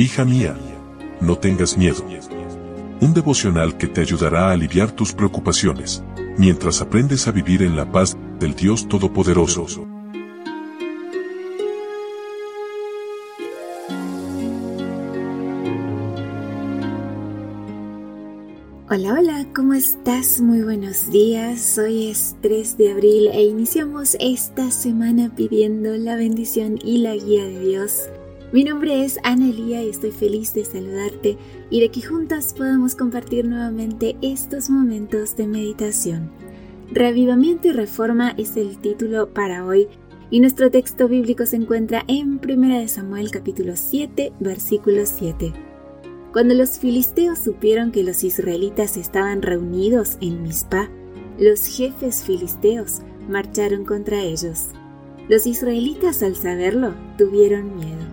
Hija mía, no tengas miedo. Un devocional que te ayudará a aliviar tus preocupaciones, mientras aprendes a vivir en la paz del Dios Todopoderoso. Hola, hola, ¿cómo estás? Muy buenos días. Hoy es 3 de abril e iniciamos esta semana pidiendo la bendición y la guía de Dios mi nombre es Ana Elía y estoy feliz de saludarte y de que juntas podamos compartir nuevamente estos momentos de meditación. Reavivamiento y reforma es el título para hoy y nuestro texto bíblico se encuentra en 1 Samuel capítulo 7 versículo 7. Cuando los filisteos supieron que los israelitas estaban reunidos en Mizpah, los jefes filisteos marcharon contra ellos. Los israelitas al saberlo tuvieron miedo.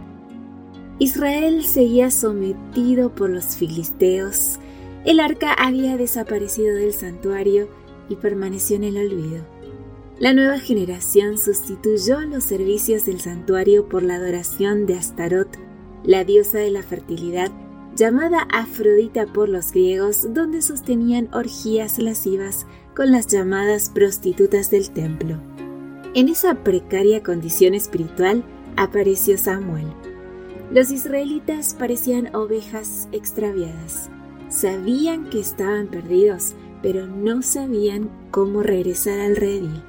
Israel seguía sometido por los filisteos, el arca había desaparecido del santuario y permaneció en el olvido. La nueva generación sustituyó los servicios del santuario por la adoración de Astarot, la diosa de la fertilidad, llamada Afrodita por los griegos, donde sostenían orgías lascivas con las llamadas prostitutas del templo. En esa precaria condición espiritual apareció Samuel los israelitas parecían ovejas extraviadas. Sabían que estaban perdidos, pero no sabían cómo regresar al redil.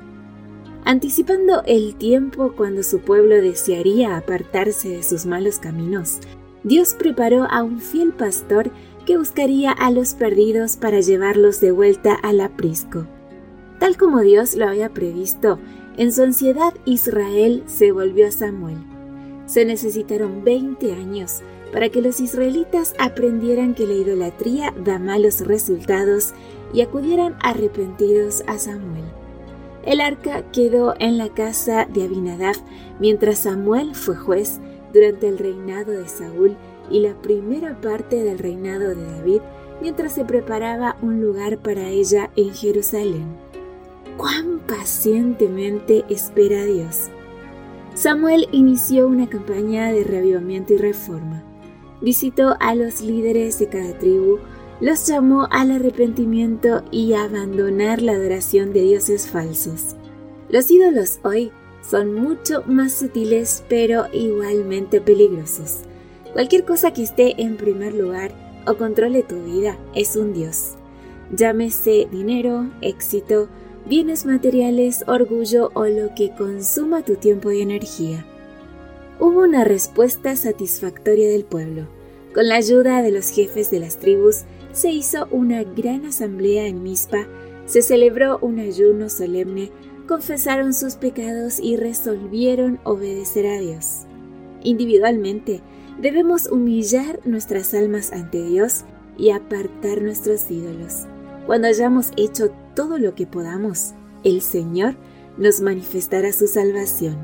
Anticipando el tiempo cuando su pueblo desearía apartarse de sus malos caminos, Dios preparó a un fiel pastor que buscaría a los perdidos para llevarlos de vuelta al aprisco. Tal como Dios lo había previsto, en su ansiedad Israel se volvió a Samuel se necesitaron 20 años para que los israelitas aprendieran que la idolatría da malos resultados y acudieran arrepentidos a Samuel. El arca quedó en la casa de Abinadab mientras Samuel fue juez durante el reinado de Saúl y la primera parte del reinado de David mientras se preparaba un lugar para ella en Jerusalén. ¡Cuán pacientemente espera Dios! Samuel inició una campaña de reavivamiento y reforma. Visitó a los líderes de cada tribu, los llamó al arrepentimiento y a abandonar la adoración de dioses falsos. Los ídolos hoy son mucho más sutiles pero igualmente peligrosos. Cualquier cosa que esté en primer lugar o controle tu vida es un dios. Llámese dinero, éxito, bienes materiales, orgullo o lo que consuma tu tiempo y energía. Hubo una respuesta satisfactoria del pueblo. Con la ayuda de los jefes de las tribus, se hizo una gran asamblea en Mizpa, se celebró un ayuno solemne, confesaron sus pecados y resolvieron obedecer a Dios. Individualmente, debemos humillar nuestras almas ante Dios y apartar nuestros ídolos. Cuando hayamos hecho todo lo que podamos, el Señor nos manifestará su salvación.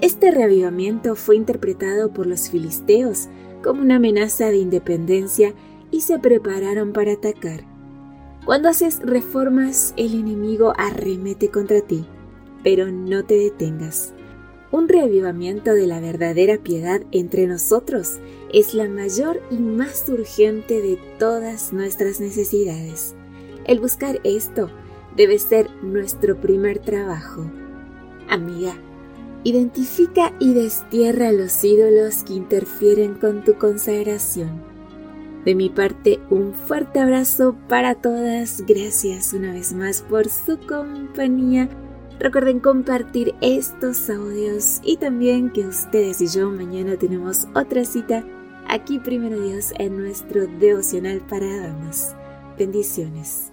Este reavivamiento fue interpretado por los filisteos como una amenaza de independencia y se prepararon para atacar. Cuando haces reformas, el enemigo arremete contra ti, pero no te detengas. Un reavivamiento de la verdadera piedad entre nosotros es la mayor y más urgente de todas nuestras necesidades. El buscar esto debe ser nuestro primer trabajo. Amiga, identifica y destierra los ídolos que interfieren con tu consagración. De mi parte, un fuerte abrazo para todas. Gracias una vez más por su compañía. Recuerden compartir estos audios y también que ustedes y yo mañana tenemos otra cita aquí primero Dios en nuestro devocional para damas. Bendiciones.